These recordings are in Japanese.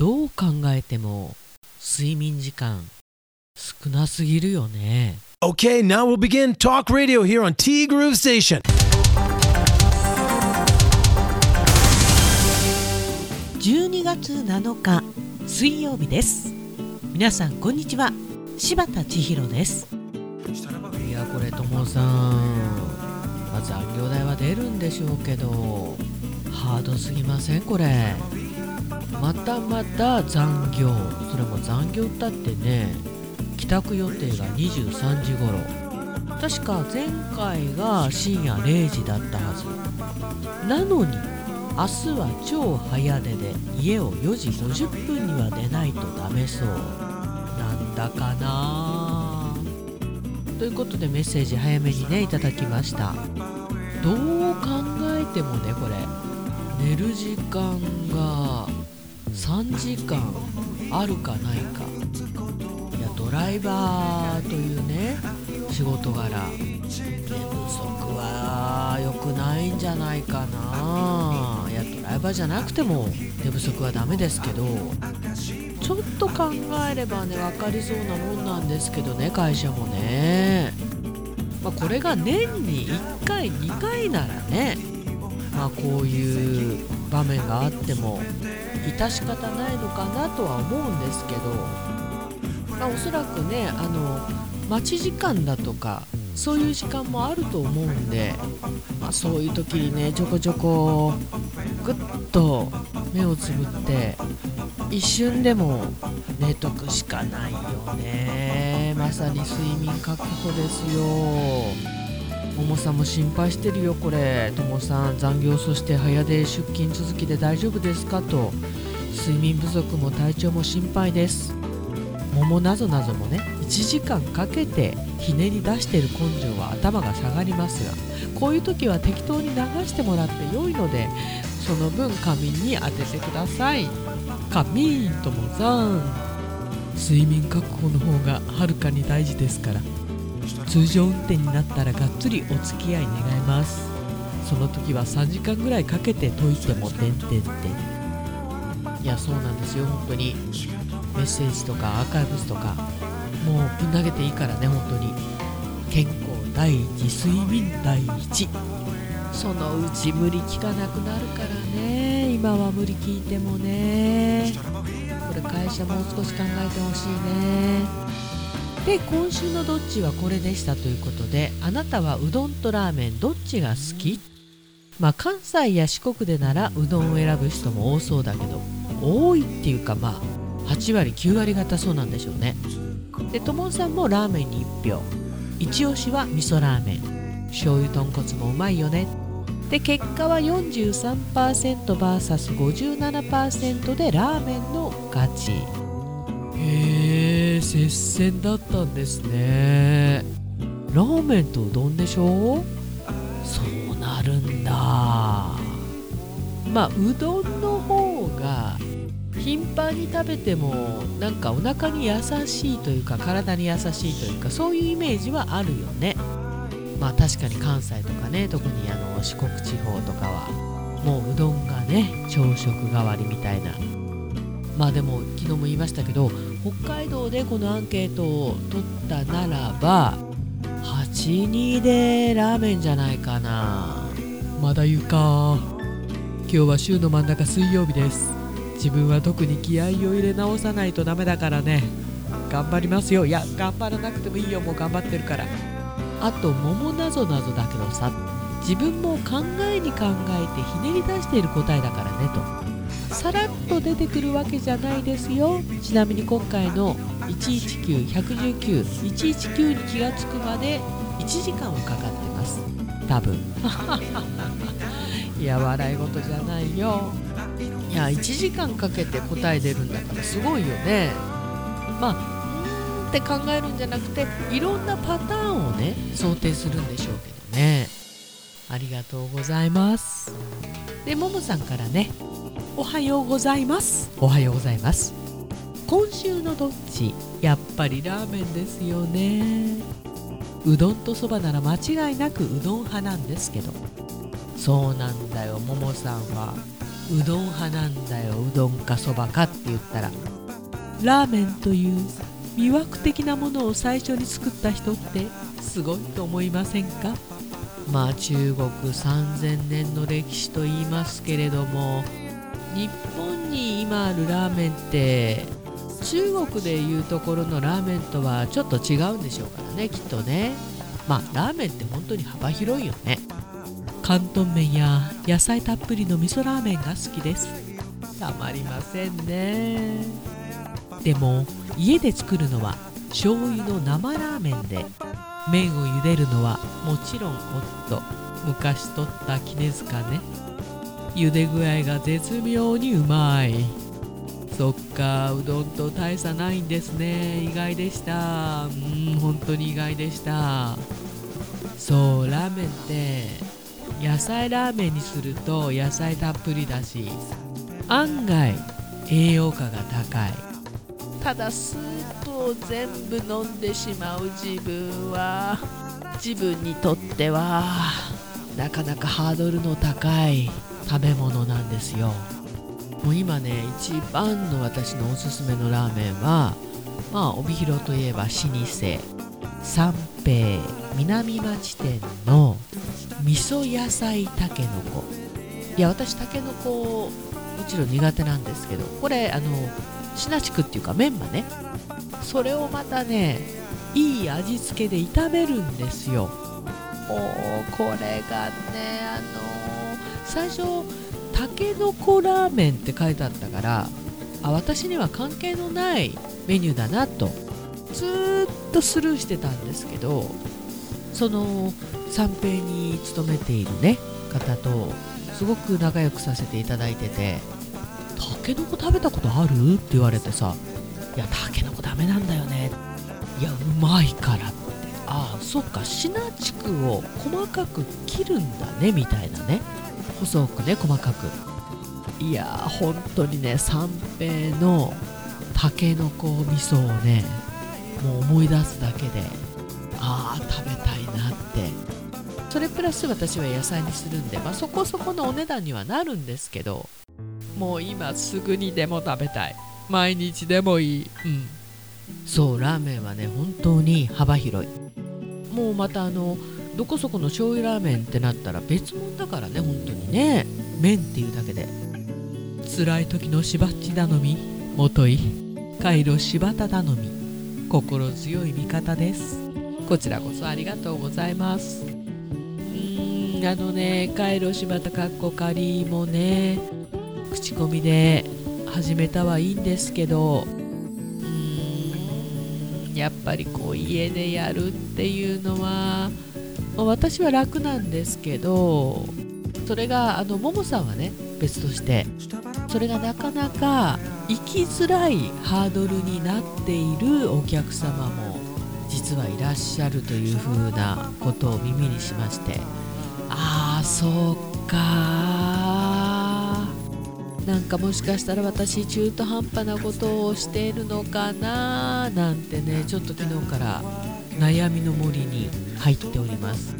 どう考えても睡眠時間少なすぎるよね。Okay, now we'll begin talk radio here on T Groove Station. 12月7日水曜日です。皆さんこんにちは。柴田千尋です。いやこれともさん、まあ、残業代は出るんでしょうけど。ハードすぎません？これまたまた残業。それも残業ったってね帰宅予定が23時頃。確か前回が深夜0時だったはず。なのに明日は超早出で家を4時50分には出ないとダメそう。なんだかな。ということでメッセージ早めにねいただきました。どう考えてもねこれ。寝る時間が3時間あるかないか。いやドライバーというね仕事柄。寝不足は良くないんじゃないかな。いやドライバーじゃなくても寝不足はダメですけど。ちょっと考えればね分かりそうなもんなんですけどね会社もね、まあ、これが年に1回2回ならねまあこういう場面があっても致し方ないのかなとは思うんですけど、まあ、おそらくねあの待ち時間だとかそういう時間もあると思うんで、まあ、そういう時にねちょこちょこぐっと目をつぶって一瞬でも寝とくしかないよね。まさに睡眠確保ですよ。ももさんも心配してるよこれ。ともさん残業そして早出出勤続きで大丈夫ですか？と。睡眠不足も体調も心配です。桃なぞなぞもね1時間かけてひねり出してる根性は頭が下がりますがこういう時は適当に流してもらって良いのでその分仮眠に当ててください。仮眠ともさん。睡眠確保の方がはるかに大事ですから。通常運転になったらがっつりお付き合い願います。その時は3時間ぐらいかけて解いてもてんて。んてんいやそうなんですよ本当に。メッセージとかアーカイブスとかもうぶん投げていいからね本当に。健康第一睡眠第一。そのうち無理効かなくなるからね。今は無理聞いてもね。これ会社もう少し考えてほしいね。で今週の「どっち?」はこれでしたということであなたはうどんとラーメンどっちが好き？まあ関西や四国でならうどんを選ぶ人も多そうだけど多いっていうかまあ8割9割方そうなんでしょうね。でともさんもラーメンに1票。一押しは味噌ラーメン。醤油豚骨もうまいよね。で結果は 43%vs57% でラーメンの勝ち接戦だったんですね。ラーメンとうどんでしょ？そうなるんだ。まあうどんの方が頻繁に食べてもなんかお腹に優しいというか体に優しいというかそういうイメージはあるよね。まあ確かに関西とかね特にあの四国地方とかはもううどんがね朝食代わりみたいな。まあでも昨日も言いましたけど北海道でこのアンケートを取ったならば82でラーメンじゃないかな。まだ言うか。今日は週の真ん中水曜日です。自分は特に気合を入れ直さないとダメだからね。頑張りますよ。いや頑張らなくてもいいよ。もう頑張ってるから。あと桃なぞなぞだけどさ自分も考えに考えてひねり出している答えだからねとさらっと出てくるわけじゃないですよ。ちなみに今回の119119119に気がつくまで1時間はかかってます。多分。いや笑い事じゃないよ。いや1時間かけて答え出るんだからすごいよね。まあうーんって考えるんじゃなくていろんなパターンをね想定するんでしょうけどね。ありがとうございます。でももさんからねおはようございます。おはようございます。今週のどっちやっぱりラーメンですよね。うどんとそばなら間違いなくうどん派なんですけど。そうなんだよ。ももさんはうどん派なんだよ。うどんかそばかって言ったら。ラーメンという魅惑的なものを最初に作った人ってすごいと思いませんか？まあ中国3000年の歴史と言いますけれども日本に今あるラーメンって中国でいうところのラーメンとはちょっと違うんでしょうからねきっとね。まあラーメンって本当に幅広いよね。広東麺や野菜たっぷりの味噌ラーメンが好きです。たまりませんね。でも家で作るのは醤油の生ラーメンで麺を茹でるのはもちろん夫。昔取った杵塚ね茹で具合が絶妙にうまい。そっかうどんと大差ないんですね。意外でした。うん本当に意外でした。そうラーメンって野菜ラーメンにすると野菜たっぷりだし案外栄養価が高い。ただスープを全部飲んでしまう自分は自分にとってはなかなかハードルの高い。食べ物なんですよ。もう今ね一番の私のおすすめのラーメンはまあ帯広といえば老舗三平南町店の味噌野菜たけのこ。いや私たけのこもちろん苦手なんですけどこれあのシナチクっていうかメンマね。それをまたねいい味付けで炒めるんですよ。おーこれがねあの、最初たけのこラーメンって書いてあったからあ私には関係のないメニューだなとずっとスルーしてたんですけどその三平に勤めているね方とすごく仲良くさせていただいてて「たけのこ食べたことある?」って言われてさ「いやたけのこダメなんだよね」いやうまいからって。ああそっかシナチクを細かく切るんだねみたいなね。細くね細かく。いや本当にね三平のたけのこ味噌をねもう思い出すだけでああ食べたいなって。それプラス私は野菜にするんで、まあ、そこそこのお値段にはなるんですけどもう今すぐにでも食べたい。毎日でもいい。うん。そうラーメンはね本当に幅広い。もうまたあのどこそこの醤油ラーメンってなったら別物だからね本当にね。麺っていうだけで。辛い時のしばっち頼みもといカイロ柴田頼み。心強い味方です。こちらこそありがとうございます。うーんあのねカイロ柴田かっこ仮もね口コミで始めたはいいんですけどやっぱりこう家でやるっていうのは、私は楽なんですけどそれがあのももさんはね別としてそれがなかなか生きづらいハードルになっているお客様も実はいらっしゃるというふうなことを耳にしましてああそうかなんかもしかしたら私中途半端なことをしているのかななんてねちょっと昨日から悩みの森に入っております。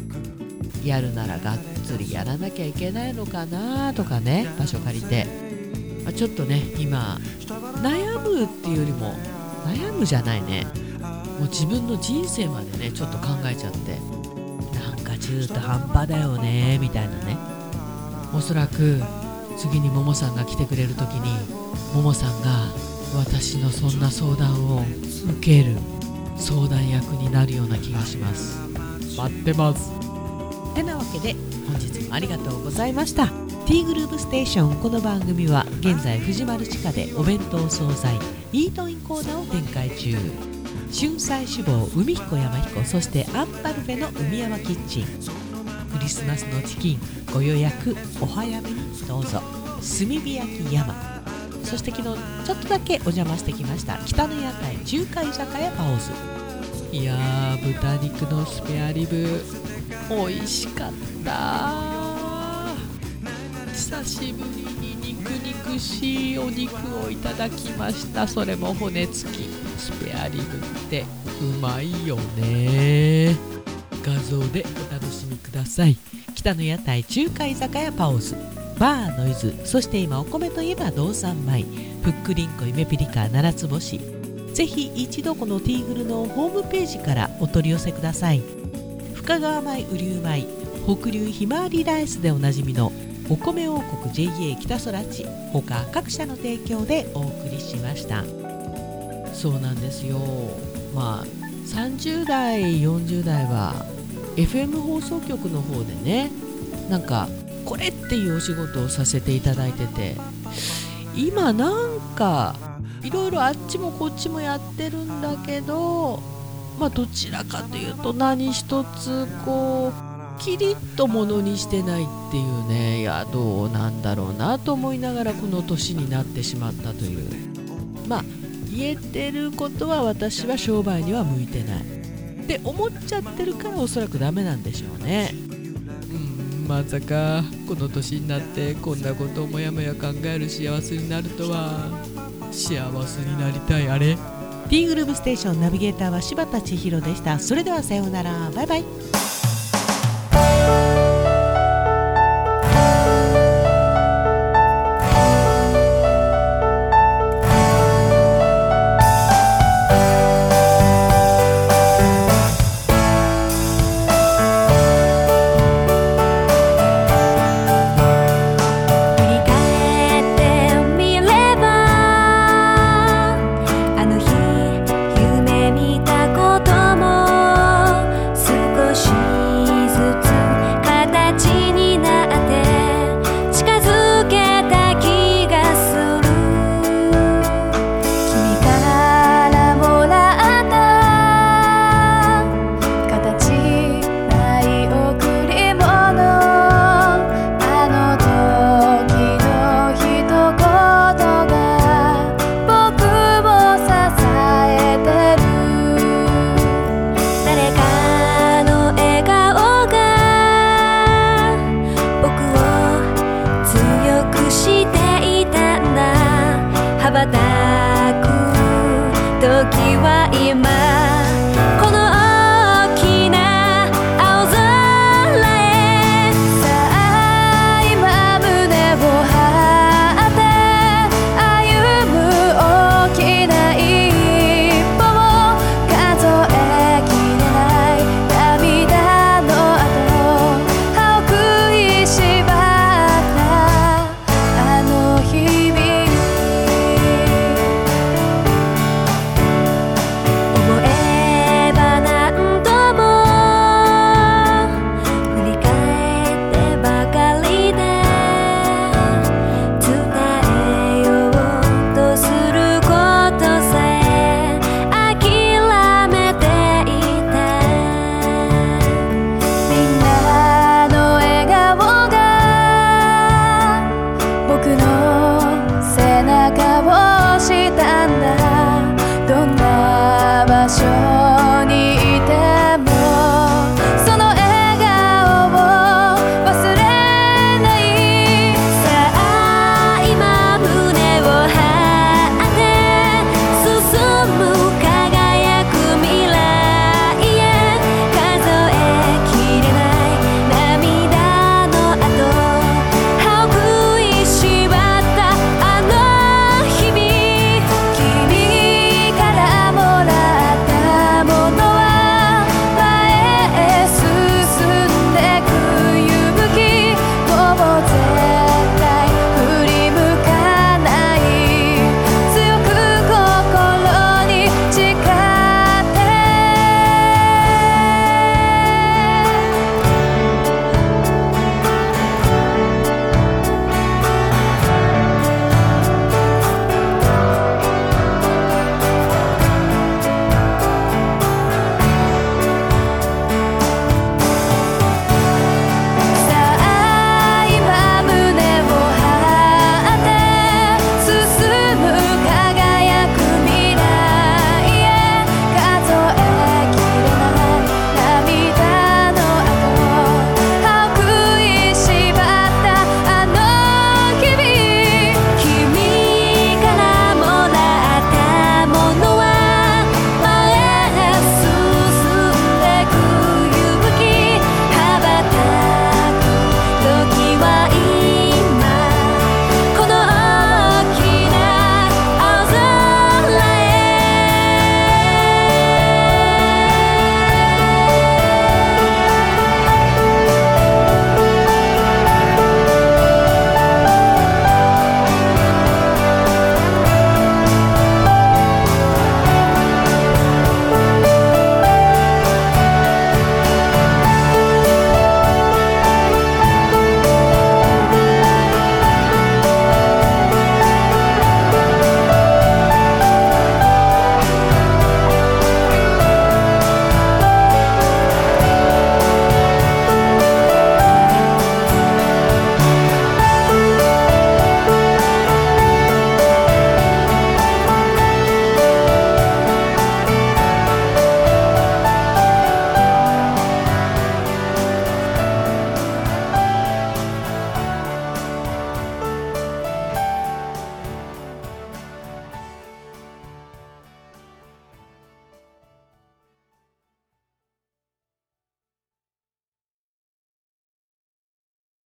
やるならがっつりやらなきゃいけないのかなとかね場所借りて、まあ、ちょっとね今悩むっていうよりも悩むじゃないね。もう自分の人生までねちょっと考えちゃって。なんか中途半端だよねみたいなね。おそらく次にももさんが来てくれる時にももさんが私のそんな相談を受ける。相談役になるような気がします。待ってます。てなわけで本日もありがとうございました。T グループステーションこの番組は現在藤丸地下でお弁当惣菜イートインコーナーを展開中。春菜志望海彦山彦そしてアンパルフェの海山キッチン。クリスマスのチキンご予約お早めにどうぞ。炭火焼き山そして昨日ちょっとだけお邪魔してきました北の屋台中華居酒屋パオズいやー豚肉のスペアリブ美味しかった。久しぶりに肉肉しいお肉をいただきました。それも骨付き。スペアリブってうまいよね。画像でお楽しみください。北の屋台中華居酒屋パオズバーノイズそして今お米といえば道産米ふっくりんこゆめぴりか七つ星ぜひ一度このティーグルのホームページからお取り寄せください。深川米雨竜米北流ひまわりライスでおなじみのお米王国 JA 北空地他各社の提供でお送りしました。そうなんですよ。まあ30代40代は FM 放送局の方でねなんかこれっていうお仕事をさせていただいてて今なんかいろいろあっちもこっちもやってるんだけどまあどちらかというと何一つこうキリッとものにしてないっていうねいやどうなんだろうなと思いながらこの年になってしまったという。まあ言えてることは私は商売には向いてない。って思っちゃってるからおそらくダメなんでしょうね。まさかこの年になってこんなことをもやもや考える幸せになるとは。幸せになりたいあれ。T グループステーションナビゲーターは柴田千尋でした。それではさようなら。バイバイ。